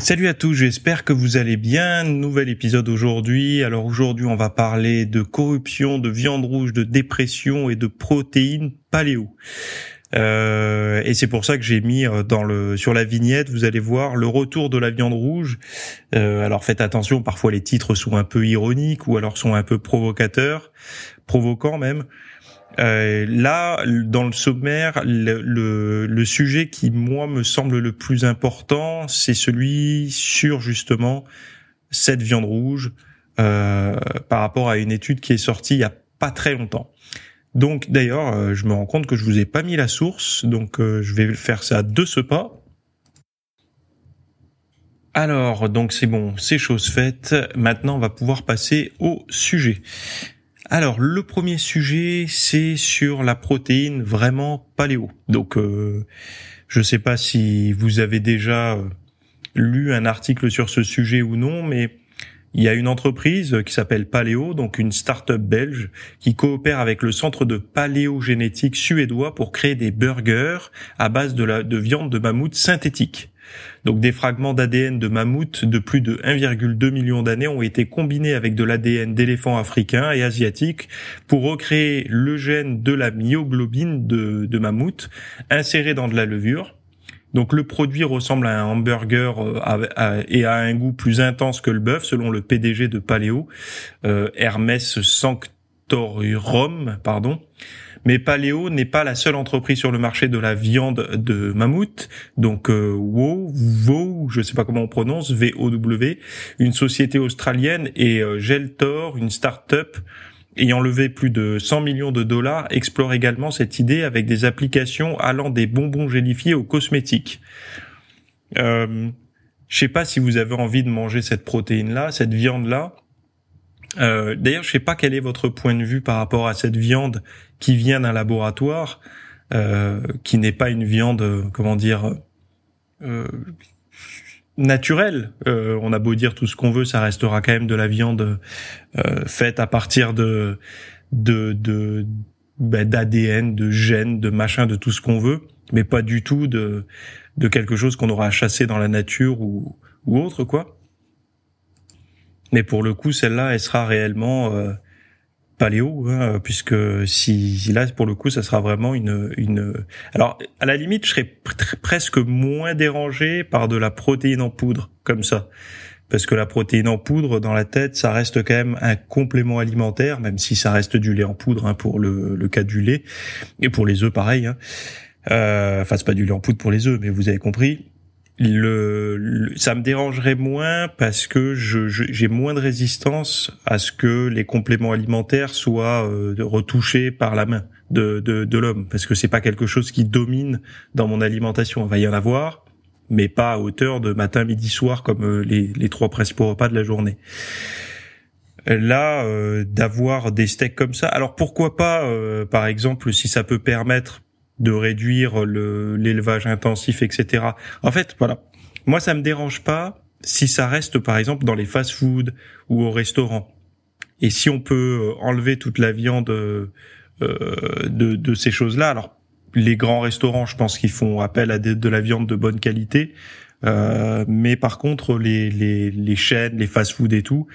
Salut à tous, j'espère que vous allez bien. Nouvel épisode aujourd'hui. Alors aujourd'hui, on va parler de corruption, de viande rouge, de dépression et de protéines paléo. Euh, et c'est pour ça que j'ai mis euh, sur la vignette, vous allez voir le retour de la viande rouge. Euh, alors faites attention, parfois les titres sont un peu ironiques ou alors sont un peu provocateurs, provoquants même. Euh, là, dans le sommaire, le, sujet qui moi me semble le plus important, c'est celui sur justement cette viande rouge euh, par rapport à une étude qui est sortie il y a pas très longtemps. Donc d'ailleurs, euh, je me rends compte que je vous ai pas mis la source, donc je vais faire ça de ce pas. Alors, donc c'est bon, c'est chose faite. Maintenant, on va pouvoir passer au sujet. Alors le premier sujet, c'est sur la protéine vraiment paléo. Donc euh, je sais pas si vous avez déjà euh, lu un article sur ce sujet ou non, mais il y a une entreprise qui s'appelle Paléo, donc une start-up belge, qui coopère avec le centre de paléogénétique suédois pour créer des burgers à base de viande de mammouth synthétique. Donc des fragments d'ADN de mammouth de plus de 1,2 million d'années ont été combinés avec de l'ADN d'éléphants africains et asiatiques pour recréer le gène de la myoglobine de, mammouth inséré dans de la levure. Donc le produit ressemble à un hamburger euh, et a un goût plus intense que le bœuf, selon le PDG de Paléo, euh, Hermès Sanctorum, pardon. Mais Paléo n'est pas la seule entreprise sur le marché de la viande de mammouth. Donc euh, WOW, WOW, je sais pas comment on prononce, V-O-W, une société australienne et euh, Geltor, une start-up ayant levé plus de 100 millions de dollars, explore également cette idée avec des applications allant des bonbons gélifiés aux cosmétiques. Euh, je sais pas si vous avez envie de manger cette protéine-là, cette viande-là. Euh, D'ailleurs, je sais pas quel est votre point de vue par rapport à cette viande qui vient d'un laboratoire, euh, qui n'est pas une viande, euh, comment dire, euh, naturelle. Euh, on a beau dire tout ce qu'on veut, ça restera quand même de la viande euh, faite à partir de de de ben, d'ADN, de gènes, de machin, de tout ce qu'on veut, mais pas du tout de de quelque chose qu'on aura chassé dans la nature ou ou autre quoi. Mais pour le coup, celle-là, elle sera réellement euh, paléo, hein, puisque si, là, pour le coup, ça sera vraiment une, une. Alors, à la limite, je serais presque moins dérangé par de la protéine en poudre, comme ça, parce que la protéine en poudre dans la tête, ça reste quand même un complément alimentaire, même si ça reste du lait en poudre hein, pour le, le cas du lait et pour les œufs, pareil. Hein. Euh, enfin, c'est pas du lait en poudre pour les œufs, mais vous avez compris le, ça me dérangerait moins parce que je, j'ai moins de résistance à ce que les compléments alimentaires soient euh, retouchés par la main de, de, de l'homme parce que c'est pas quelque chose qui domine dans mon alimentation. Il va y en avoir, mais pas à hauteur de matin, midi, soir comme euh, les, les trois principaux repas de la journée. Là, euh, d'avoir des steaks comme ça. Alors pourquoi pas, euh, par exemple, si ça peut permettre de réduire le l'élevage intensif, etc. En fait, voilà. Moi, ça me dérange pas si ça reste, par exemple, dans les fast-food ou au restaurant. Et si on peut euh, enlever toute la viande euh, de, de ces choses-là, alors les grands restaurants, je pense qu'ils font appel à de, la viande de bonne qualité. Euh, mais par contre, les, les, les chaînes, les fast-food et tout,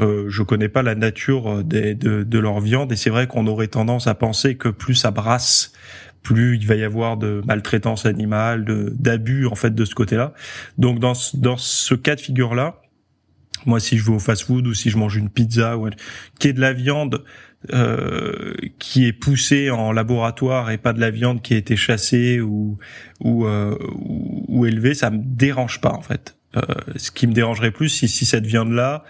euh, je connais pas la nature de, de leur viande et c'est vrai qu'on aurait tendance à penser que plus ça brasse, plus il va y avoir de maltraitance animale, d'abus en fait de ce côté-là. Donc dans dans ce cas de figure là, moi si je vais au fast-food ou si je mange une pizza ou qui est de la viande euh, qui est poussée en laboratoire et pas de la viande qui a été chassée ou ou, euh, ou, élevée, ça me dérange pas en fait. Euh, ce qui me dérangerait plus, si, si cette viande là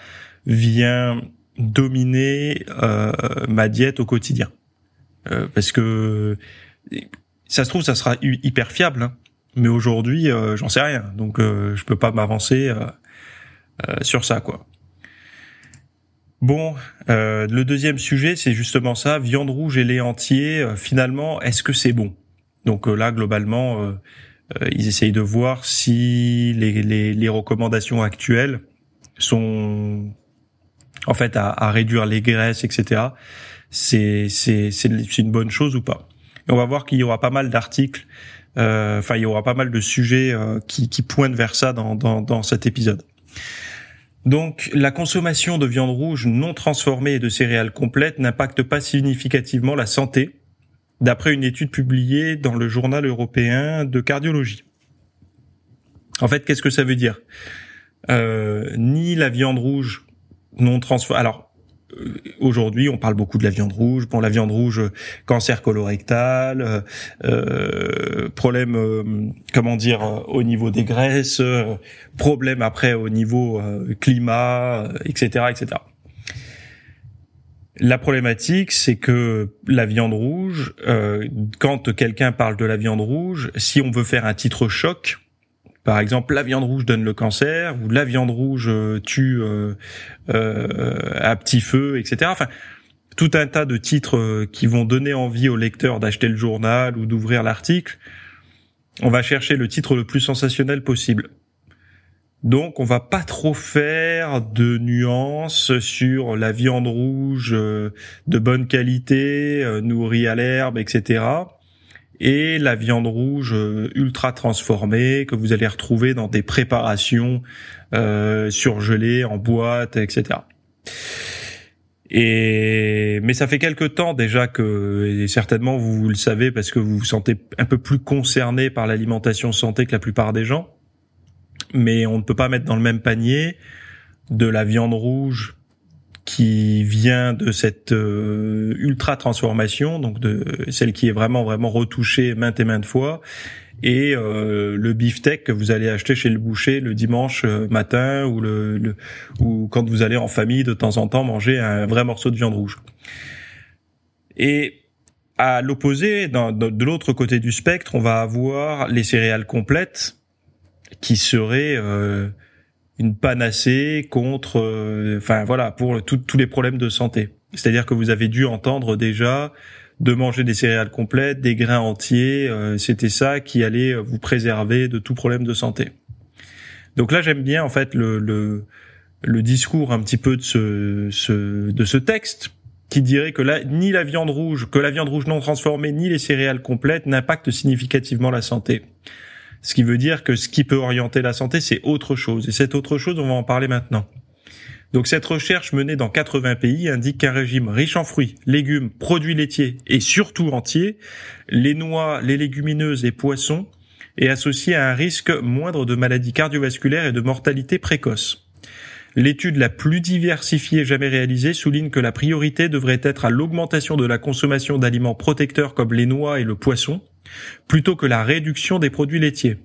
vient dominer euh, ma diète au quotidien. Euh, parce que ça se trouve, ça sera hyper fiable, hein. mais aujourd'hui, euh, j'en sais rien, donc euh, je peux pas m'avancer sur ça, quoi. Bon, le deuxième sujet, c'est justement ça, viande rouge et lait entier. finalement, est-ce que c'est bon? Donc là, globalement, ils essayent de voir si les, recommandations actuelles sont en fait à, réduire les graisses, etc. C'est une bonne chose ou pas? On va voir qu'il y aura pas mal d'articles, euh, enfin il y aura pas mal de sujets euh, qui, pointent vers ça dans, dans, dans cet épisode. Donc, la consommation de viande rouge non transformée et de céréales complètes n'impacte pas significativement la santé, d'après une étude publiée dans le journal européen de cardiologie. En fait, qu'est-ce que ça veut dire? Euh, Ni la viande rouge non transformée. Alors, aujourd'hui, on parle beaucoup de la viande rouge. Bon, la viande rouge, cancer colorectal, euh, euh problème, euh, comment dire, au niveau des graisses, problème après au niveau climat, etc., etc. La problématique, c'est que la viande rouge, quand quelqu'un parle de la viande rouge, si on veut faire un titre choc, par exemple, la viande rouge donne le cancer ou la viande rouge euh, tue euh, euh, à petit feu, etc. Enfin, tout un tas de titres qui vont donner envie au lecteur d'acheter le journal ou d'ouvrir l'article. On va chercher le titre le plus sensationnel possible. Donc, on va pas trop faire de nuances sur la viande rouge de bonne qualité, nourrie à l'herbe, etc et la viande rouge euh, ultra transformée que vous allez retrouver dans des préparations euh, surgelées en boîte, etc. Et mais ça fait quelque temps déjà que et certainement vous, le savez parce que vous vous sentez un peu plus concerné par l'alimentation santé que la plupart des gens. Mais on ne peut pas mettre dans le même panier de la viande rouge qui vient de cette euh, ultra transformation, donc de celle qui est vraiment vraiment retouchée maintes et maintes fois, et euh, le beefsteak que vous allez acheter chez le boucher le dimanche euh, matin ou le, ou quand vous allez en famille de temps en temps manger un vrai morceau de viande rouge. Et à l'opposé, de l'autre côté du spectre, on va avoir les céréales complètes qui seraient une panacée contre, euh, enfin voilà, pour tous les problèmes de santé. C'est-à-dire que vous avez dû entendre déjà de manger des céréales complètes, des grains entiers, euh, c'était ça qui allait vous préserver de tout problème de santé. Donc là, j'aime bien en fait le, le, le discours un petit peu de ce, ce de ce texte qui dirait que là, ni la viande rouge, que la viande rouge non transformée, ni les céréales complètes n'impactent significativement la santé. Ce qui veut dire que ce qui peut orienter la santé, c'est autre chose. Et cette autre chose, on va en parler maintenant. Donc cette recherche menée dans 80 pays indique qu'un régime riche en fruits, légumes, produits laitiers et surtout entiers, les noix, les légumineuses et poissons, est associé à un risque moindre de maladies cardiovasculaires et de mortalité précoce. L'étude la plus diversifiée jamais réalisée souligne que la priorité devrait être à l'augmentation de la consommation d'aliments protecteurs comme les noix et le poisson, plutôt que la réduction des produits laitiers.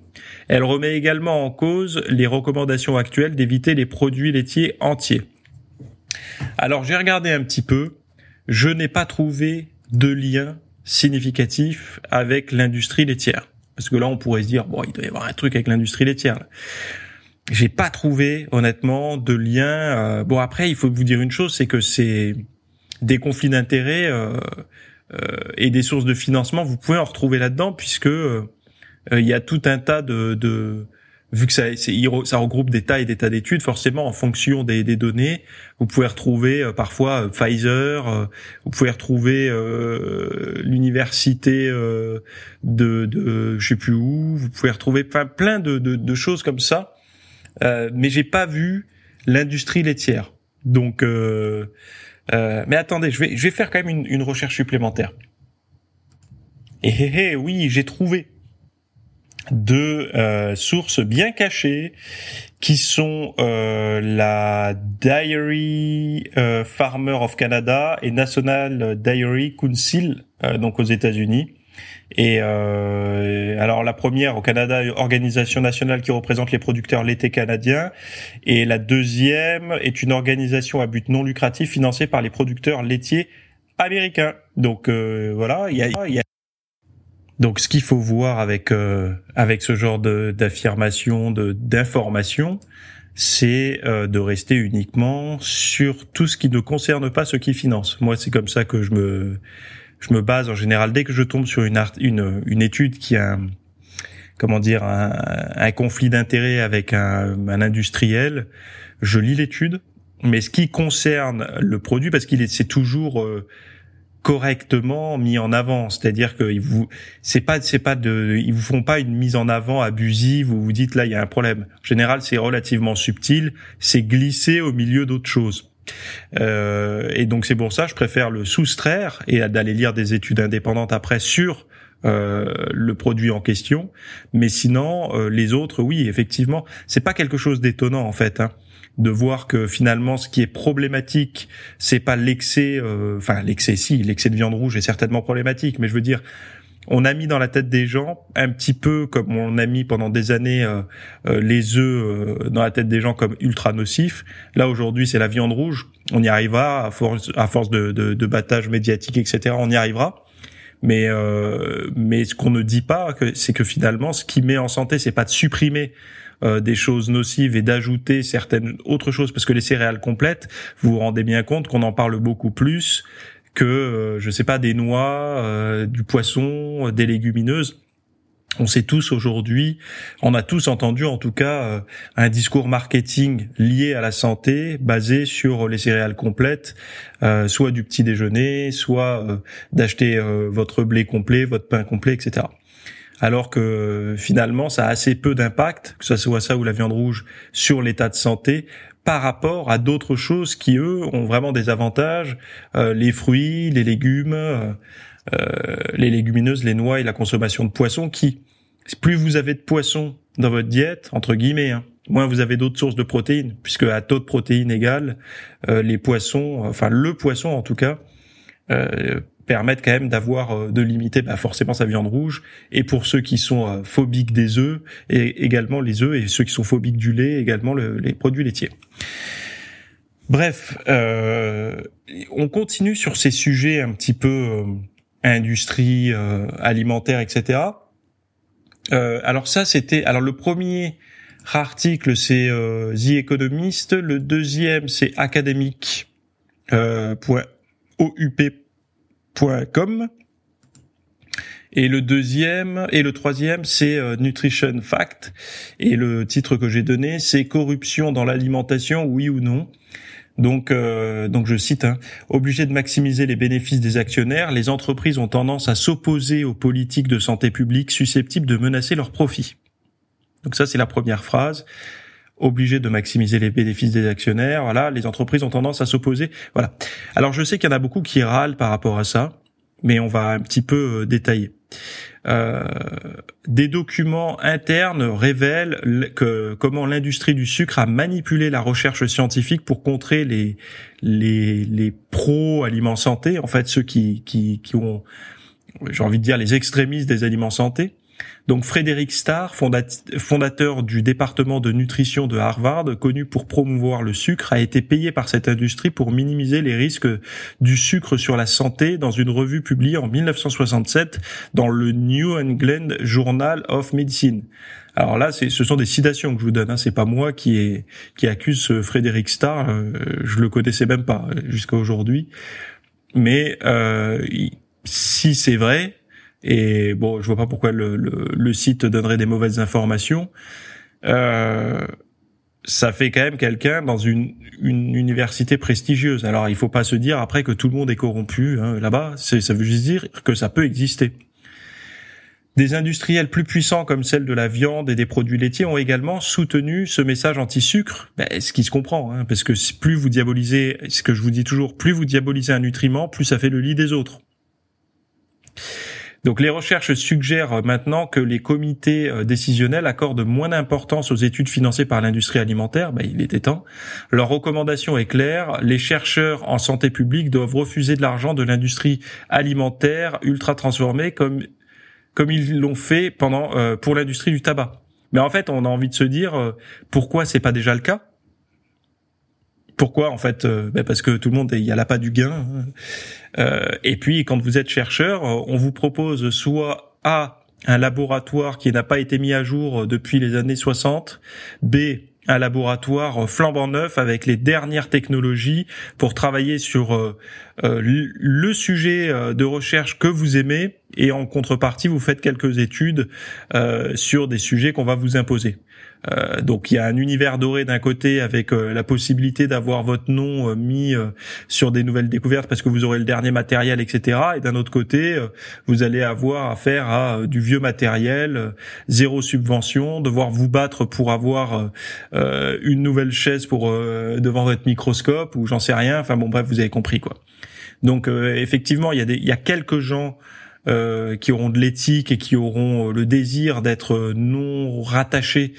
Elle remet également en cause les recommandations actuelles d'éviter les produits laitiers entiers. Alors j'ai regardé un petit peu, je n'ai pas trouvé de lien significatif avec l'industrie laitière. Parce que là, on pourrait se dire, bon, il doit y avoir un truc avec l'industrie laitière. J'ai pas trouvé, honnêtement, de lien. Euh, bon, après, il faut vous dire une chose, c'est que c'est des conflits d'intérêts. Euh, et des sources de financement, vous pouvez en retrouver là-dedans puisque euh, il y a tout un tas de, de vu que ça, ça regroupe des tas et des tas d'études, forcément en fonction des, des données, vous pouvez retrouver euh, parfois Pfizer, vous pouvez retrouver l'université de, de je sais plus où, vous pouvez retrouver plein de, de, de, choses comme ça, mais j'ai pas vu l'industrie laitière. Donc euh, mais attendez, je vais, je vais faire quand même une, une recherche supplémentaire. Et hé, hé, oui, j'ai trouvé deux euh, sources bien cachées qui sont euh, la Dairy euh, Farmer of Canada et National Dairy Council, euh, donc aux États-Unis. Et euh, alors la première au Canada, organisation nationale qui représente les producteurs laitiers canadiens, et la deuxième est une organisation à but non lucratif financée par les producteurs laitiers américains. Donc euh, voilà, il y a, y a, donc ce qu'il faut voir avec euh, avec ce genre d'affirmation, de d'information, c'est euh, de rester uniquement sur tout ce qui ne concerne pas ceux qui financent. Moi, c'est comme ça que je me je me base en général dès que je tombe sur une une, une étude qui a un, comment dire un, un conflit d'intérêt avec un, un industriel, je lis l'étude, mais ce qui concerne le produit parce qu'il est c'est toujours euh, correctement mis en avant, c'est-à-dire que vous c'est pas c'est pas de ils vous font pas une mise en avant abusive où vous dites là il y a un problème. En général, c'est relativement subtil, c'est glissé au milieu d'autres choses. Euh, et donc c'est pour ça je préfère le soustraire et d'aller lire des études indépendantes après sur euh, le produit en question. Mais sinon, euh, les autres, oui, effectivement, c'est pas quelque chose d'étonnant en fait. Hein de voir que finalement ce qui est problématique c'est pas l'excès euh, enfin l'excès si l'excès de viande rouge est certainement problématique mais je veux dire on a mis dans la tête des gens un petit peu comme on a mis pendant des années euh, euh, les œufs dans la tête des gens comme ultra nocifs. Là aujourd'hui c'est la viande rouge. On y arrivera à force à force de, de, de battage médiatique etc. On y arrivera. Mais mais ce qu'on ne dit pas c'est que finalement ce qui met en santé c'est pas de supprimer euh, des choses nocives et d'ajouter certaines autres choses parce que les céréales complètes, vous vous rendez bien compte qu'on en parle beaucoup plus que euh, je sais pas des noix, euh, du poisson, des légumineuses. On sait tous aujourd'hui, on a tous entendu en tout cas un discours marketing lié à la santé basé sur les céréales complètes, soit du petit déjeuner, soit d'acheter votre blé complet, votre pain complet, etc alors que finalement ça a assez peu d'impact, que ce soit ça ou la viande rouge, sur l'état de santé par rapport à d'autres choses qui eux ont vraiment des avantages, euh, les fruits, les légumes, euh, euh, les légumineuses, les noix et la consommation de poissons qui, plus vous avez de poissons dans votre diète, entre guillemets, hein, moins vous avez d'autres sources de protéines, puisque à taux de protéines égal, les poissons, enfin le poisson en tout cas, permettent quand même d'avoir euh, de limiter bah, forcément sa viande rouge et pour ceux qui sont euh, phobiques des œufs et également les œufs et ceux qui sont phobiques du lait également les produits laitiers. Bref, euh, on continue sur ces sujets un petit peu euh, industrie alimentaire, etc. alors ça, c'était alors le premier article, c'est The Economist. Le deuxième, c'est academic.oup Com. Et le deuxième et le troisième, c'est euh, Nutrition Fact. Et le titre que j'ai donné, c'est Corruption dans l'alimentation, oui ou non. Donc, euh, donc je cite, hein, obligé de maximiser les bénéfices des actionnaires, les entreprises ont tendance à s'opposer aux politiques de santé publique susceptibles de menacer leurs profits. Donc ça, c'est la première phrase. Obligé de maximiser les bénéfices des actionnaires. Voilà, les entreprises ont tendance à s'opposer. Voilà. Alors je sais qu'il y en a beaucoup qui râlent par rapport à ça, mais on va un petit peu euh, détailler. Euh, des documents internes révèlent que comment l'industrie du sucre a manipulé la recherche scientifique pour contrer les les, les pro aliments santé, en fait ceux qui qui, qui ont j'ai envie de dire les extrémistes des aliments santé donc Frédéric Starr, fondateur du département de nutrition de Harvard, connu pour promouvoir le sucre, a été payé par cette industrie pour minimiser les risques du sucre sur la santé dans une revue publiée en 1967 dans le New England Journal of Medicine. Alors là, ce sont des citations que je vous donne. Hein. C'est pas moi qui accuse Frédéric Starr. Euh, je le connaissais même pas euh, jusqu'à aujourd'hui. Mais euh, si c'est vrai, et bon, je vois pas pourquoi le, le, site donnerait des mauvaises informations. Euh, ça fait quand même quelqu'un dans une, une université prestigieuse. Alors, il faut pas se dire après que tout le monde est corrompu hein, là-bas. Ça veut juste dire que ça peut exister. Des industriels plus puissants comme celle de la viande et des produits laitiers ont également soutenu ce message anti-sucre, ben, ce qui se comprend, hein, parce que plus vous diabolisez, ce que je vous dis toujours, plus vous diabolisez un nutriment, plus ça fait le lit des autres. Donc les recherches suggèrent maintenant que les comités euh, décisionnels accordent moins d'importance aux études financées par l'industrie alimentaire, bah, il était temps. Leur recommandation est claire, les chercheurs en santé publique doivent refuser de l'argent de l'industrie alimentaire ultra transformée comme comme ils l'ont fait pendant euh, pour l'industrie du tabac. Mais en fait, on a envie de se dire euh, pourquoi c'est pas déjà le cas? Pourquoi en fait euh, ben Parce que tout le monde, il y a pas du gain. Hein. Euh, et puis quand vous êtes chercheur, euh, on vous propose soit A un laboratoire qui n'a pas été mis à jour depuis les années 60, B un laboratoire flambant neuf avec les dernières technologies pour travailler sur le sujet de recherche que vous aimez et en contrepartie vous faites quelques études sur des sujets qu'on va vous imposer. Euh, donc il y a un univers doré d'un côté avec euh, la possibilité d'avoir votre nom euh, mis sur des nouvelles découvertes parce que vous aurez le dernier matériel, etc. Et d'un autre côté, vous allez avoir affaire à du vieux matériel, zéro subvention, devoir vous battre pour avoir une nouvelle chaise pour devant votre microscope ou j'en sais rien. Enfin bon bref, vous avez compris quoi. Donc effectivement, il y a des, il y a quelques gens euh, qui auront de l'éthique et qui auront euh, le désir d'être non rattachés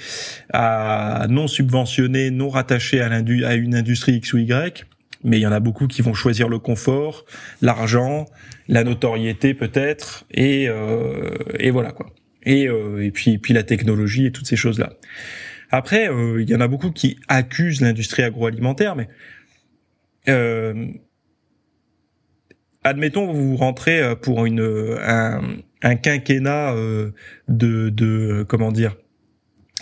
à non subventionnés, non rattachés à, une industrie X ou Y. Mais il y en a beaucoup qui vont choisir le confort, l'argent, la notoriété peut-être, et, euh, et voilà quoi. Et, euh, et puis, puis la technologie et toutes ces choses là. Après, euh, il y en a beaucoup qui accusent l'industrie agroalimentaire, mais euh, admettons vous rentrez euh, pour une un, un quinquennat euh, de, de comment dire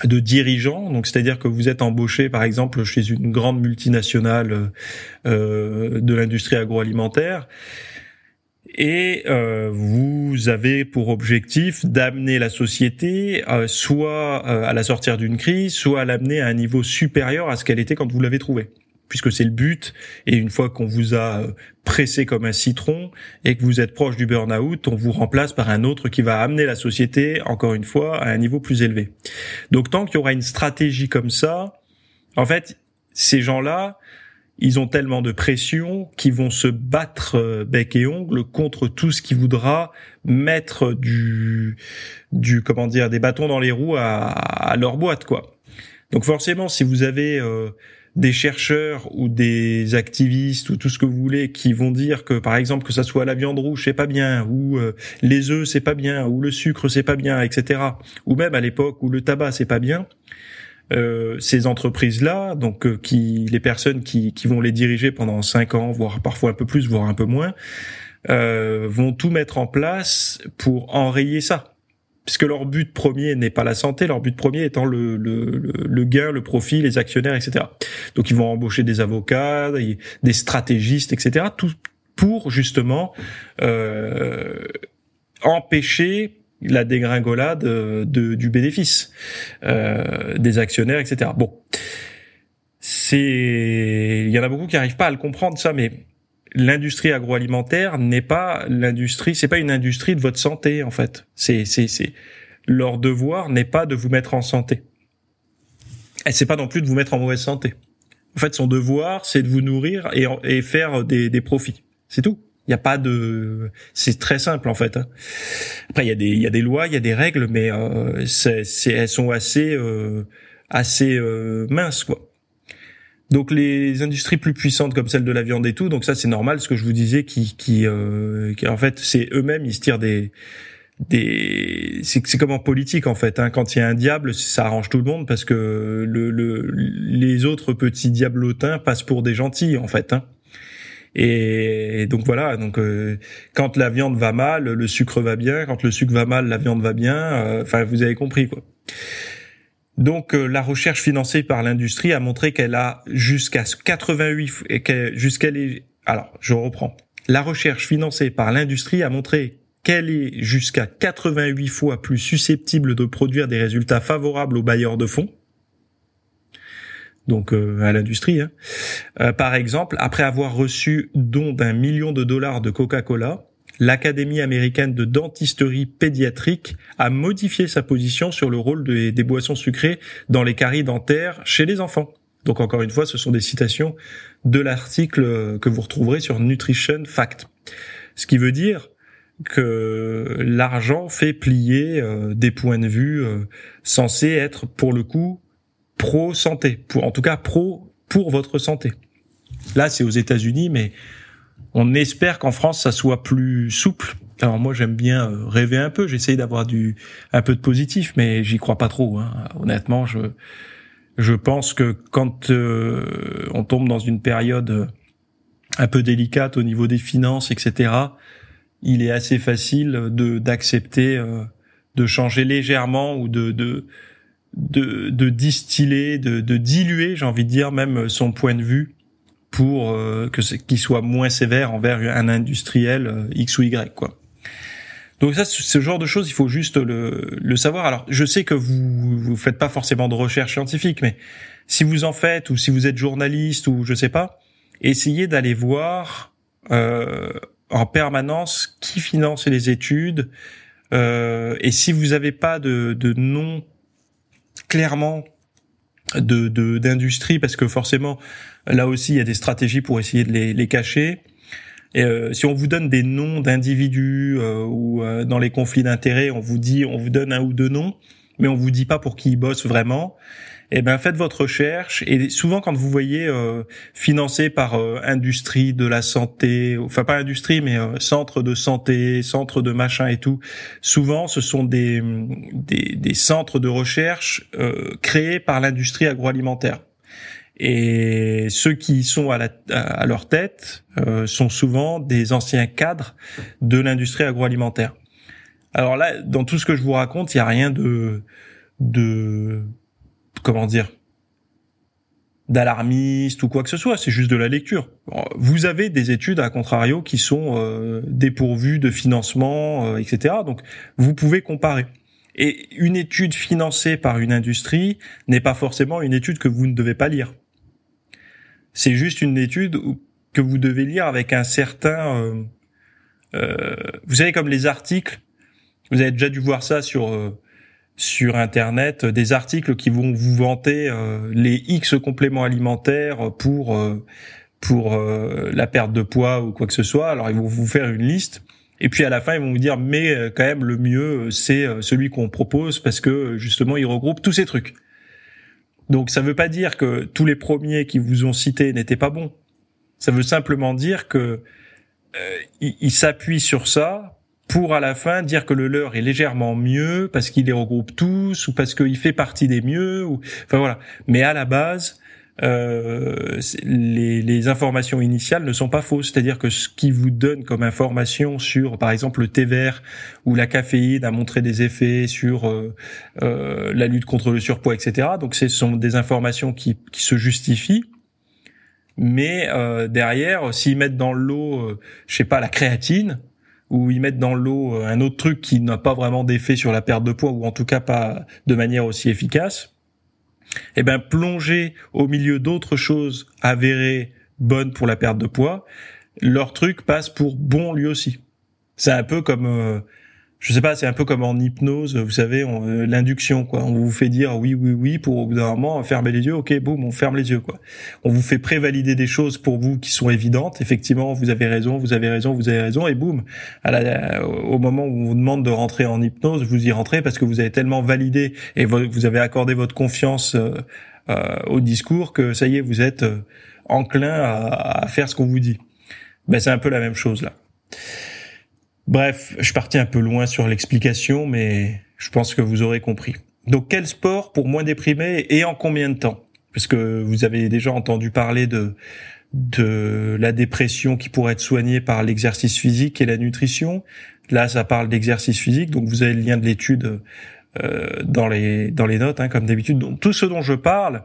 de dirigeants, donc c'est-à-dire que vous êtes embauché par exemple chez une grande multinationale euh, de l'industrie agroalimentaire et euh, vous avez pour objectif d'amener la société euh, soit à la sortir d'une crise, soit à l'amener à un niveau supérieur à ce qu'elle était quand vous l'avez trouvée puisque c'est le but. Et une fois qu'on vous a euh, pressé comme un citron et que vous êtes proche du burn-out, on vous remplace par un autre qui va amener la société, encore une fois, à un niveau plus élevé. Donc tant qu'il y aura une stratégie comme ça, en fait, ces gens-là, ils ont tellement de pression qu'ils vont se battre euh, bec et ongle contre tout ce qui voudra mettre du, du comment dire, des bâtons dans les roues à, leur boîte, quoi. Donc forcément, si vous avez euh, des chercheurs ou des activistes ou tout ce que vous voulez qui vont dire que par exemple que ça soit la viande rouge c'est pas bien ou euh, les œufs c'est pas bien ou le sucre c'est pas bien etc ou même à l'époque où le tabac c'est pas bien euh, ces entreprises là donc euh, qui les personnes qui, qui vont les diriger pendant cinq ans voire parfois un peu plus voire un peu moins euh, vont tout mettre en place pour enrayer ça puisque leur but premier n'est pas la santé, leur but premier étant le, le, le, gain, le profit, les actionnaires, etc. Donc ils vont embaucher des avocats, des stratégistes, etc. Tout pour justement euh, empêcher la dégringolade de, du bénéfice euh, des actionnaires, etc. Bon, c'est il y en a beaucoup qui n'arrivent pas à le comprendre ça, mais l'industrie agroalimentaire n'est pas l'industrie, c'est pas une industrie de votre santé en fait. C'est c'est c'est leur devoir n'est pas de vous mettre en santé. Et c'est pas non plus de vous mettre en mauvaise santé. En fait, son devoir, c'est de vous nourrir et, et faire des, des profits. C'est tout. Il n'y a pas de, c'est très simple en fait. Hein. Après, il y a des, y a des lois, il y a des règles, mais euh, c'est, elles sont assez, euh, assez euh, minces quoi. Donc les industries plus puissantes comme celle de la viande et tout, donc ça c'est normal, ce que je vous disais, qui, qui, euh, en fait c'est eux-mêmes ils se tirent des des c'est c'est comme en politique en fait hein. quand il y a un diable ça arrange tout le monde parce que le, le les autres petits diablotins passent pour des gentils en fait hein. Et donc voilà, donc euh, quand la viande va mal, le sucre va bien. Quand le sucre va mal, la viande va bien. Euh, enfin, vous avez compris quoi. Donc euh, la recherche financée par l'industrie a montré qu'elle a jusqu'à 88 et les alors je reprends. La recherche financée par l'industrie a montré qu'elle est jusqu'à 88 fois plus susceptible de produire des résultats favorables aux bailleurs de fonds. Donc euh, à l'industrie. Hein. Euh, par exemple, après avoir reçu don d'un million de dollars de Coca-Cola, l'Académie américaine de dentisterie pédiatrique a modifié sa position sur le rôle des, boissons sucrées dans les caries dentaires chez les enfants. Donc encore une fois, ce sont des citations de l'article que vous retrouverez sur Nutrition Fact. Ce qui veut dire que l'argent fait plier euh, des points de vue euh, censés être pour le coup pro santé, en tout cas pro pour votre santé. Là, c'est aux États-Unis, mais on espère qu'en France ça soit plus souple. Alors moi j'aime bien euh, rêver un peu, j'essaye d'avoir du un peu de positif, mais j'y crois pas trop. Hein. Honnêtement, je je pense que quand euh, on tombe dans une période euh, un peu délicate au niveau des finances, etc., il est assez facile de d'accepter de changer légèrement ou de de de, de distiller, de, de diluer, j'ai envie de dire même son point de vue pour euh, que qu'il soit moins sévère envers un industriel euh, X ou Y quoi. Donc ça, ce genre de choses, il faut juste le, le savoir. Alors, je sais que vous vous faites pas forcément de recherche scientifique, mais si vous en faites ou si vous êtes journaliste ou je sais pas, essayez d'aller voir euh, en permanence qui finance les études. Euh, et si vous n'avez pas de, de nom clairement de d'industrie, parce que forcément là aussi il y a des stratégies pour essayer de les, les cacher. Et euh, si on vous donne des noms d'individus euh, ou euh, dans les conflits d'intérêts, on vous dit, on vous donne un ou deux noms, mais on vous dit pas pour qui ils bossent vraiment eh ben faites votre recherche et souvent quand vous voyez euh, financé par euh, industrie de la santé, enfin pas industrie mais euh, centre de santé, centre de machin et tout, souvent ce sont des des, des centres de recherche créés par l'industrie agroalimentaire. Et ceux qui sont à, la, à leur tête sont souvent des anciens cadres de l'industrie agroalimentaire. Alors là, dans tout ce que je vous raconte, il n'y a rien de de comment dire d'alarmiste ou quoi que ce soit, c'est juste de la lecture. Vous avez des études à contrario qui sont euh, dépourvues de financement, euh, etc. Donc vous pouvez comparer. Et une étude financée par une industrie n'est pas forcément une étude que vous ne devez pas lire. C'est juste une étude que vous devez lire avec un certain... Euh, euh vous savez comme les articles, vous avez déjà dû voir ça sur euh, sur internet des articles qui vont vous vanter euh, les X compléments alimentaires pour euh, pour euh, la perte de poids ou quoi que ce soit. Alors ils vont vous faire une liste et puis à la fin ils vont vous dire mais quand même le mieux c'est celui qu'on propose parce que justement il regroupe tous ces trucs. Donc ça veut pas dire que tous les premiers qui vous ont cité n'étaient pas bons. Ça veut simplement dire que ils s'appuient sur ça pour à la fin dire que le leur est légèrement mieux parce qu'il les regroupe tous ou parce qu'il fait partie des mieux ou enfin voilà mais à la base euh, les, les, informations initiales ne sont pas fausses, c'est-à-dire que ce qui vous donne comme information sur, par exemple, le thé vert ou la caféine a montré des effets sur euh, euh, la lutte contre le surpoids, etc. Donc, ce sont des informations qui, qui se justifient, mais euh, derrière, s'ils mettent dans l'eau, euh, je sais pas, la créatine, ou ils mettent dans l'eau un autre truc qui n'a pas vraiment d'effet sur la perte de poids ou en tout cas pas de manière aussi efficace, eh ben plonger au milieu d'autres choses avérées bonnes pour la perte de poids, leur truc passe pour bon lui aussi. C'est un peu comme euh, je sais pas, c'est un peu comme en hypnose, vous savez, euh, l'induction, quoi. On vous fait dire oui, oui, oui pour au bout d'un moment fermer les yeux. Ok, boum, on ferme les yeux, quoi. On vous fait prévalider des choses pour vous qui sont évidentes. Effectivement, vous avez raison, vous avez raison, vous avez raison, et boum, au moment où on vous demande de rentrer en hypnose, vous y rentrez parce que vous avez tellement validé et vous avez accordé votre confiance euh, euh, au discours que ça y est, vous êtes enclin à, à faire ce qu'on vous dit. Ben c'est un peu la même chose là. Bref, je partais un peu loin sur l'explication, mais je pense que vous aurez compris. Donc quel sport pour moins déprimer et en combien de temps? Parce que vous avez déjà entendu parler de de la dépression qui pourrait être soignée par l'exercice physique et la nutrition. Là, ça parle d'exercice physique, donc vous avez le lien de l'étude euh, dans les dans les notes, hein, comme d'habitude. Donc tout ce dont je parle,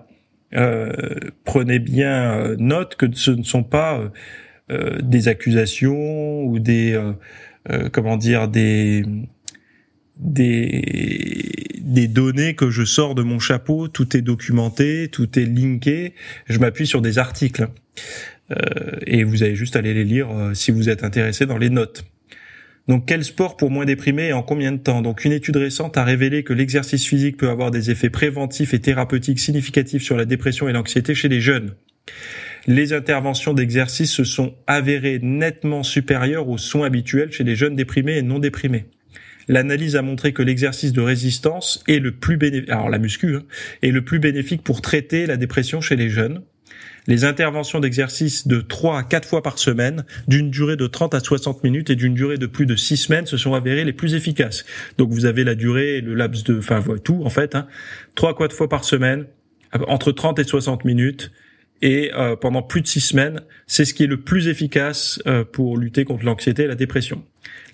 euh, prenez bien euh, note que ce ne sont pas euh, des accusations ou des euh, comment dire des des des données que je sors de mon chapeau, tout est documenté, tout est linké. Je m'appuie sur des articles euh, et vous avez juste à aller les lire euh, si vous êtes intéressé dans les notes. Donc quel sport pour moins déprimer et en combien de temps? Donc une étude récente a révélé que l'exercice physique peut avoir des effets préventifs et thérapeutiques significatifs sur la dépression et l'anxiété chez les jeunes les interventions d'exercice se sont avérées nettement supérieures aux soins habituels chez les jeunes déprimés et non déprimés. L'analyse a montré que l'exercice de résistance est le plus bénéfique, alors la muscu, hein, est le plus bénéfique pour traiter la dépression chez les jeunes. Les interventions d'exercice de 3 à 4 fois par semaine, d'une durée de 30 à 60 minutes et d'une durée de plus de 6 semaines se sont avérées les plus efficaces. Donc vous avez la durée, le laps de, enfin tout en fait, hein, 3 à 4 fois par semaine, entre 30 et 60 minutes, et euh, pendant plus de six semaines, c'est ce qui est le plus efficace euh, pour lutter contre l'anxiété et la dépression.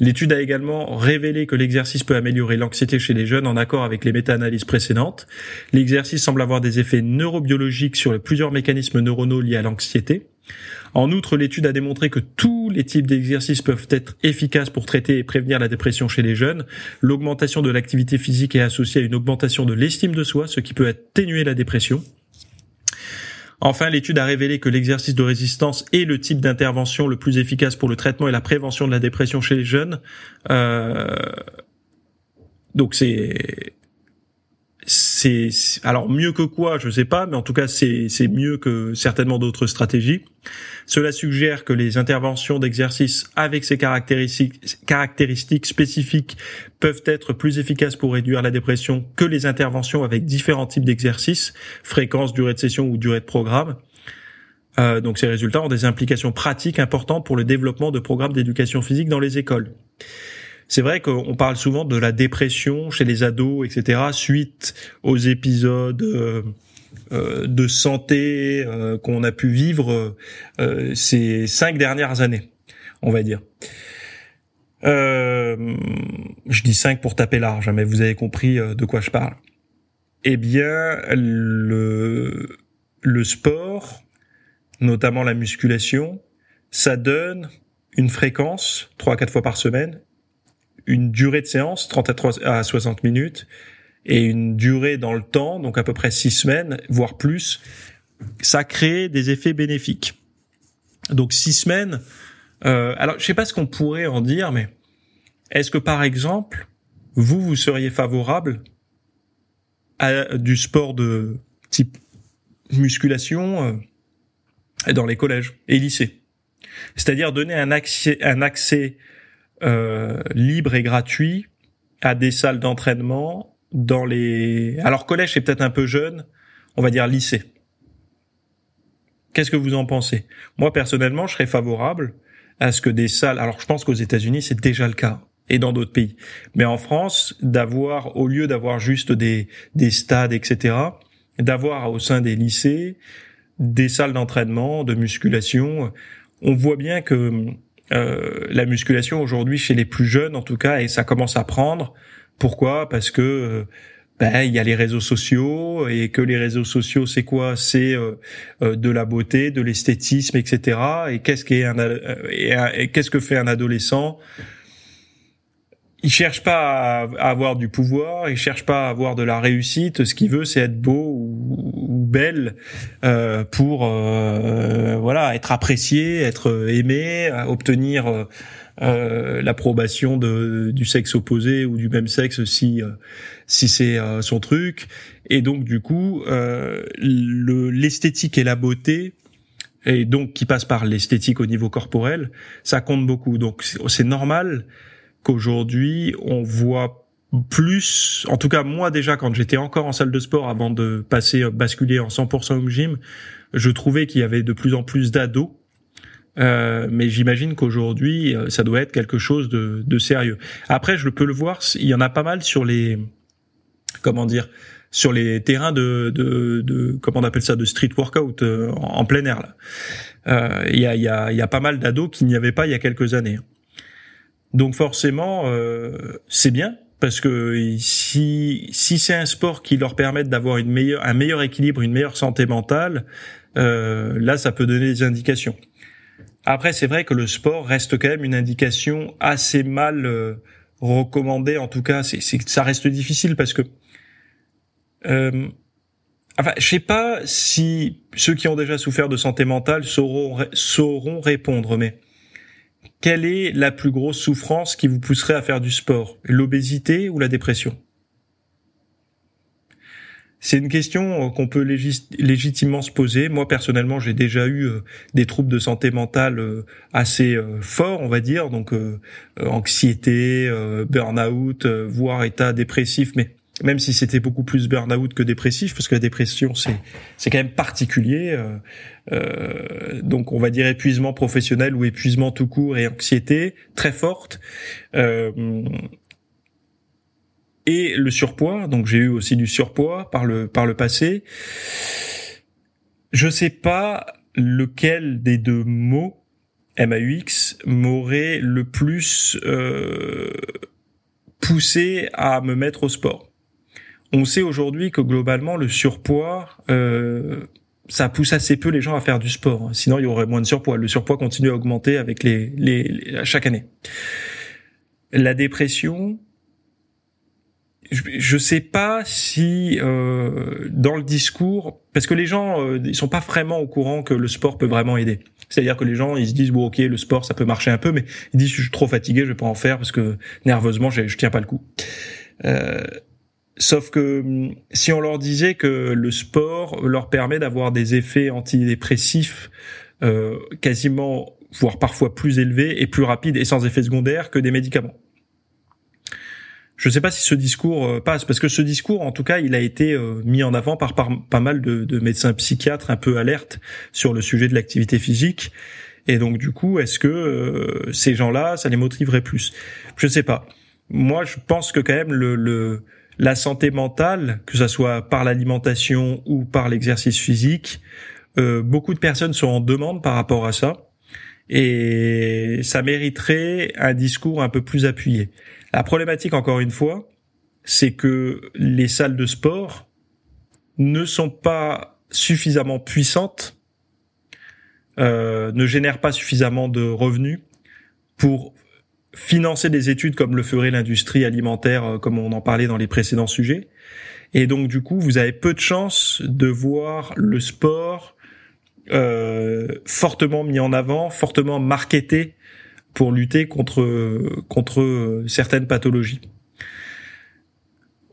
L'étude a également révélé que l'exercice peut améliorer l'anxiété chez les jeunes en accord avec les méta-analyses précédentes. L'exercice semble avoir des effets neurobiologiques sur plusieurs mécanismes neuronaux liés à l'anxiété. En outre, l'étude a démontré que tous les types d'exercices peuvent être efficaces pour traiter et prévenir la dépression chez les jeunes. L'augmentation de l'activité physique est associée à une augmentation de l'estime de soi, ce qui peut atténuer la dépression. Enfin, l'étude a révélé que l'exercice de résistance est le type d'intervention le plus efficace pour le traitement et la prévention de la dépression chez les jeunes. Euh, donc c'est c'est alors mieux que quoi, je sais pas, mais en tout cas c'est mieux que certainement d'autres stratégies. Cela suggère que les interventions d'exercice avec ces caractéristiques caractéristiques spécifiques peuvent être plus efficaces pour réduire la dépression que les interventions avec différents types d'exercices, fréquence, durée de session ou durée de programme. Euh, donc ces résultats ont des implications pratiques importantes pour le développement de programmes d'éducation physique dans les écoles c'est vrai qu'on parle souvent de la dépression chez les ados, etc., suite aux épisodes euh, euh, de santé euh, qu'on a pu vivre ces cinq dernières années, on va dire. je dis cinq pour taper large, hein, mais vous avez compris de quoi je parle. Eh bien, le, le sport, notamment la musculation, ça donne une fréquence, trois quatre fois par semaine, une durée de séance, 30 à, 60 minutes, et une durée dans le temps, donc à peu près 6 semaines, voire plus, ça crée des effets bénéfiques. Donc 6 semaines, euh, alors je sais pas ce qu'on pourrait en dire, mais est-ce que par exemple, vous, vous seriez favorable à du sport de type musculation euh, dans les collèges et lycées? C'est-à-dire donner un accès, un accès euh, libre et gratuit à des salles d'entraînement dans les. Alors collège c'est peut-être un peu jeune, on va dire lycée. Qu'est-ce que vous en pensez? Moi personnellement, je serais favorable à ce que des salles. Alors je pense qu'aux États-Unis c'est déjà le cas et dans d'autres pays, mais en France, d'avoir au lieu d'avoir juste des des stades etc, d'avoir au sein des lycées des salles d'entraînement, de musculation. On voit bien que euh, la musculation aujourd'hui chez les plus jeunes en tout cas et ça commence à prendre. Pourquoi? Parce que euh, ben, il y a les réseaux sociaux et que les réseaux sociaux c'est quoi? C'est euh, de la beauté, de l'esthétisme, etc. Et qu'est-ce qu'est un, et qu'est-ce que fait un adolescent? Il cherche pas à, avoir du pouvoir, il cherche pas à avoir de la réussite. Ce qu'il veut, c'est être beau ou, belle euh, pour euh, voilà être apprécié, être aimé, obtenir euh, l'approbation de du sexe opposé ou du même sexe si si c'est son truc. Et donc du coup, le l'esthétique et la beauté et donc qui passe par l'esthétique au niveau corporel, ça compte beaucoup. Donc c'est normal qu'aujourd'hui on voit plus, en tout cas moi déjà quand j'étais encore en salle de sport avant de passer euh, basculer en 100% home gym, je trouvais qu'il y avait de plus en plus d'ados. Euh, mais j'imagine qu'aujourd'hui euh, ça doit être quelque chose de, de, sérieux. Après je peux le voir, il y en a pas mal sur les comment dire sur les terrains de, de, de comment on appelle ça de street workout euh, en, plein air là. Il y, a, y, a, y a pas mal d'ados qui n'y avait pas il y a quelques années. Donc forcément, euh, c'est bien parce que si si c'est un sport qui leur permet d'avoir une meilleure un meilleur équilibre, une meilleure santé mentale, euh, là ça peut donner des indications. Après c'est vrai que le sport reste quand même une indication assez mal euh, recommandée. En tout cas, c'est ça reste difficile parce que euh, Enfin, je sais pas si ceux qui ont déjà souffert de santé mentale sauront sauront répondre, mais quelle est la plus grosse souffrance qui vous pousserait à faire du sport? L'obésité ou la dépression? C'est une question euh, qu'on peut légitimement se poser. Moi personnellement, j'ai déjà eu euh, des troubles de santé mentale euh, assez forts, on va dire, donc anxiété, burn-out, voire état dépressif, mais même si c'était beaucoup plus burn-out que dépressif, parce que la dépression c'est c'est quand même particulier. Euh, euh, donc on va dire épuisement professionnel ou épuisement tout court et anxiété très forte. Euh, et le surpoids, donc j'ai eu aussi du surpoids par le par le passé. je sais pas lequel des deux mots MAUX m'aurait le plus euh, poussé à me mettre au sport. On sait aujourd'hui que globalement le surpoids, euh, ça pousse assez peu les gens à faire du sport. Sinon, il y aurait moins de surpoids. Le surpoids continue à augmenter avec les, les, chaque année. La dépression, je, ne sais pas si euh, dans le discours, parce que les gens euh, ils sont pas vraiment au courant que le sport peut vraiment aider. C'est-à-dire que les gens ils se disent bon ok le sport ça peut marcher un peu, mais ils disent je suis trop fatigué, je vais pas en faire parce que nerveusement je, je tiens pas le coup. Euh, sauf que hum, si on leur disait que le sport leur permet d'avoir des effets antidépressifs euh, quasiment voire parfois plus élevés et plus rapides et sans effet secondaire que des médicaments je ne sais pas si ce discours euh, passe, parce que ce discours, en tout cas, il a été euh, mis en avant par, pas mal de, médecins psychiatres un peu alertes sur le sujet de l'activité physique. Et donc, du coup, est-ce que euh, ces gens-là, ça les motiverait plus? Je ne sais pas. Moi, je pense que quand même le, la santé mentale, que ce soit par l'alimentation ou par l'exercice physique, beaucoup de personnes sont en demande par rapport à ça. Et ça mériterait un discours un peu plus appuyé. La problématique, encore une fois, c'est que les salles de sport ne sont pas suffisamment puissantes, euh, ne génèrent pas suffisamment de revenus pour financer des études comme le ferait l'industrie alimentaire, euh, comme on en parlait dans les précédents sujets. Et donc du coup, vous avez peu de chances de voir le sport euh, fortement mis en avant, fortement marketé pour lutter contre contre certaines pathologies.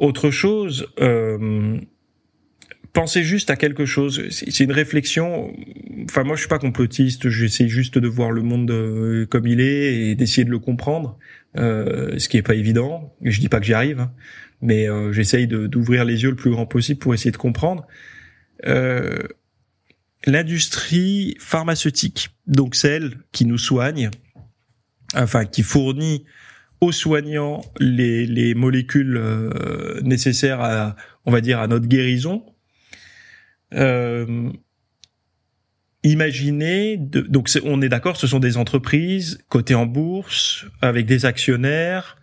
Autre chose, euh, pensez juste à quelque chose. C'est une réflexion. Enfin, moi, je suis pas complotiste. J'essaie juste de voir le monde euh, comme il est et d'essayer de le comprendre, euh, ce qui est pas évident. Je dis pas que j'y arrive, hein, mais euh, j'essaye d'ouvrir les yeux le plus grand possible pour essayer de comprendre. Euh, L'industrie pharmaceutique, donc celle qui nous soigne, enfin qui fournit aux soignants les, les molécules euh, nécessaires à, on va dire, à notre guérison. Euh, imaginez, donc on est d'accord, ce sont des entreprises cotées en bourse avec des actionnaires,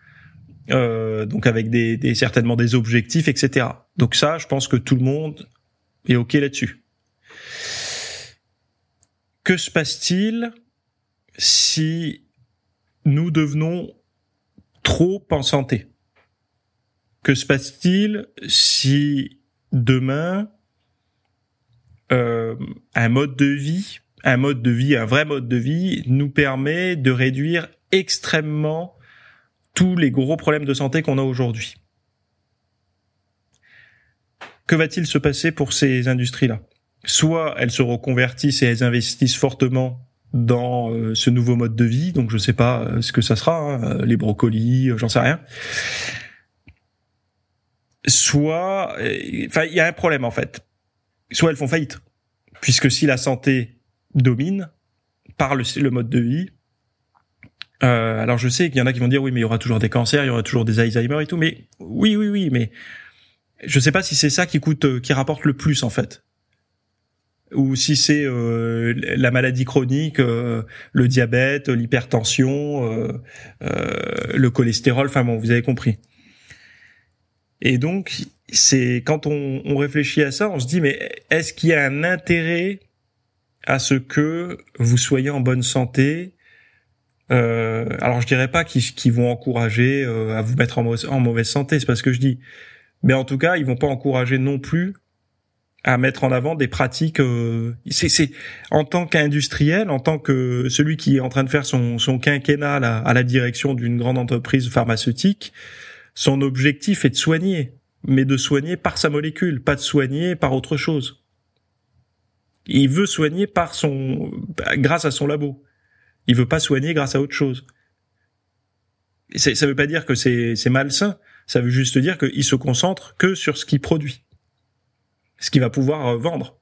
euh, donc avec des, des, certainement des objectifs, etc. Donc ça, je pense que tout le monde est ok là-dessus. Que se passe-t-il si nous devenons trop en santé. Que se passe-t-il si demain euh, un mode de vie, un mode de vie, un vrai mode de vie, nous permet de réduire extrêmement tous les gros problèmes de santé qu'on a aujourd'hui. Que va-t-il se passer pour ces industries-là? Soit elles se reconvertissent et elles investissent fortement dans euh, ce nouveau mode de vie. Donc je sais pas euh, ce que ça sera, hein, euh, les brocolis, j'en sais rien. Soit, enfin, il y a un problème en fait. Soit elles font faillite, puisque si la santé domine par le, le mode de vie, euh, alors je sais qu'il y en a qui vont dire oui, mais il y aura toujours des cancers, il y aura toujours des Alzheimer et tout, mais oui, oui, oui, mais je sais pas si c'est ça qui coûte, qui rapporte le plus en fait ou si c'est euh, la maladie chronique, euh, le diabète, l'hypertension, euh, le cholestérol, enfin bon, vous avez compris. Et donc, c'est quand on, on, réfléchit à ça, on se dit mais est-ce qu'il y a un intérêt à ce que vous soyez en bonne santé? Alors, je dirais pas qu'ils vont encourager à vous mettre en, en mauvaise santé, c'est pas ce que je dis. Mais en tout cas, ils vont pas encourager non plus à mettre en avant des pratiques. Euh, c'est en tant qu'industriel, en tant que celui qui est en train de faire son, son quinquennat à la, direction d'une grande entreprise pharmaceutique, son objectif est de soigner, mais de soigner par sa molécule, pas de soigner par autre chose. Il veut soigner par son, grâce à son labo. Il veut pas soigner grâce à autre chose. Ça veut pas dire que c'est malsain. Ça veut juste dire qu'il se concentre que sur ce qu'il produit ce qu'il va pouvoir euh, vendre.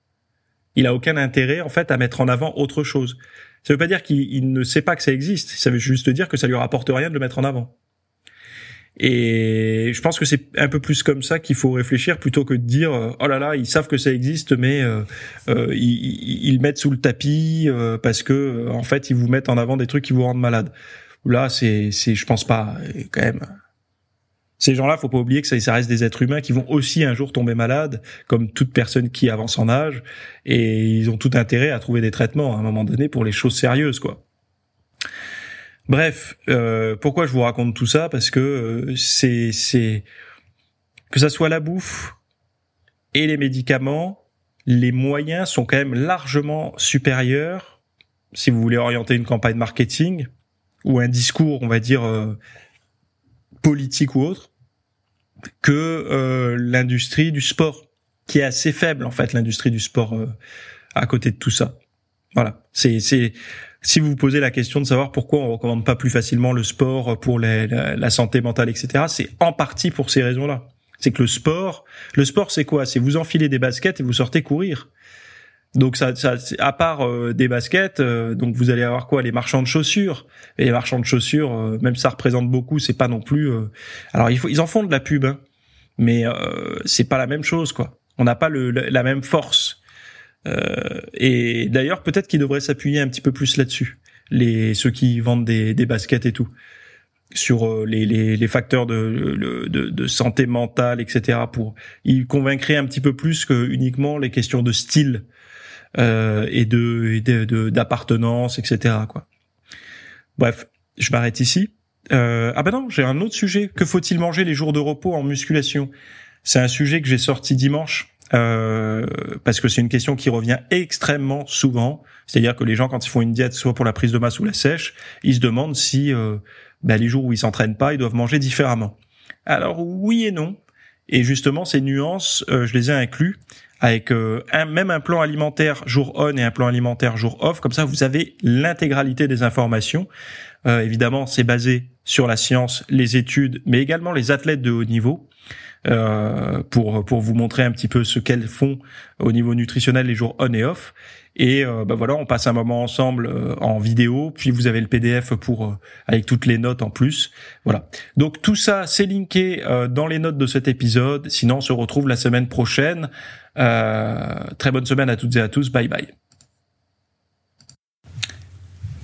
Il a aucun intérêt en fait à mettre en avant autre chose. Ça veut pas dire qu'il ne sait pas que ça existe, ça veut juste dire que ça lui rapporte rien de le mettre en avant. Et je pense que c'est un peu plus comme ça qu'il faut réfléchir plutôt que de dire euh, oh là là ils savent que ça existe mais euh, euh ils, ils, mettent sous le tapis euh, parce que en fait ils vous mettent en avant des trucs qui vous rendent malade. Là c'est c'est je pense pas quand même. Ces gens-là, faut pas oublier que ça, ça reste des êtres humains qui vont aussi un jour tomber malades, comme toute personne qui avance en âge, et ils ont tout intérêt à trouver des traitements à un moment donné pour les choses sérieuses, quoi. Bref, euh, pourquoi je vous raconte tout ça? Parce que euh, c'est que ça soit la bouffe et les médicaments, les moyens sont quand même largement supérieurs si vous voulez orienter une campagne marketing ou un discours, on va dire euh, politique ou autre, que l'industrie du sport, qui est assez faible en fait, l'industrie du sport à côté de tout ça. Voilà, c'est c'est si vous vous posez la question de savoir pourquoi on recommande pas plus facilement le sport pour la, santé mentale, etc., c'est en partie pour ces raisons-là. C'est que le sport, le sport, c'est quoi? C'est vous enfilez des baskets et vous sortez courir. Donc ça, ça à part euh, des baskets, euh, donc vous allez avoir quoi? Les marchands de chaussures. Et les marchands de chaussures, euh, même ça représente beaucoup, c'est pas non plus. Alors ils en font de la pub, hein, mais c'est pas la même chose, quoi. On n'a pas la même force. Euh, et d'ailleurs, peut-être qu'ils devraient s'appuyer un petit peu plus là-dessus, les ceux qui vendent des, des baskets et tout, sur euh, les, les, les facteurs de, de, de, santé mentale, etc. Pour ils convaincraient un petit peu plus que uniquement les questions de style euh, et de d'appartenance, etc. Quoi. Bref, je m'arrête ici. Euh, ah ben non, j'ai un autre sujet. Que faut-il manger les jours de repos en musculation? C'est un sujet que j'ai sorti dimanche euh, parce que c'est une question qui revient extrêmement souvent. C'est-à-dire que les gens, quand ils font une diète, soit pour la prise de masse ou la sèche, ils se demandent si euh, ben, les jours où ils s'entraînent pas, ils doivent manger différemment. Alors oui et non. Et justement, ces nuances, euh, je les ai inclus avec euh, un, même un plan alimentaire jour on et un plan alimentaire jour off. Comme ça, vous avez l'intégralité des informations. évidemment, c'est basé sur la science, les études, mais également les athlètes de haut niveau. Euh, pour pour vous montrer un petit peu ce qu'elles font au niveau nutritionnel les jours on et off. Et euh, bah voilà, on passe un moment ensemble euh, en vidéo, puis vous avez le PDF pour avec toutes les notes en plus. Voilà. Donc tout ça, c'est linké dans les notes de cet épisode. Sinon, on se retrouve la semaine prochaine. Très bonne semaine à toutes et à tous. Bye bye.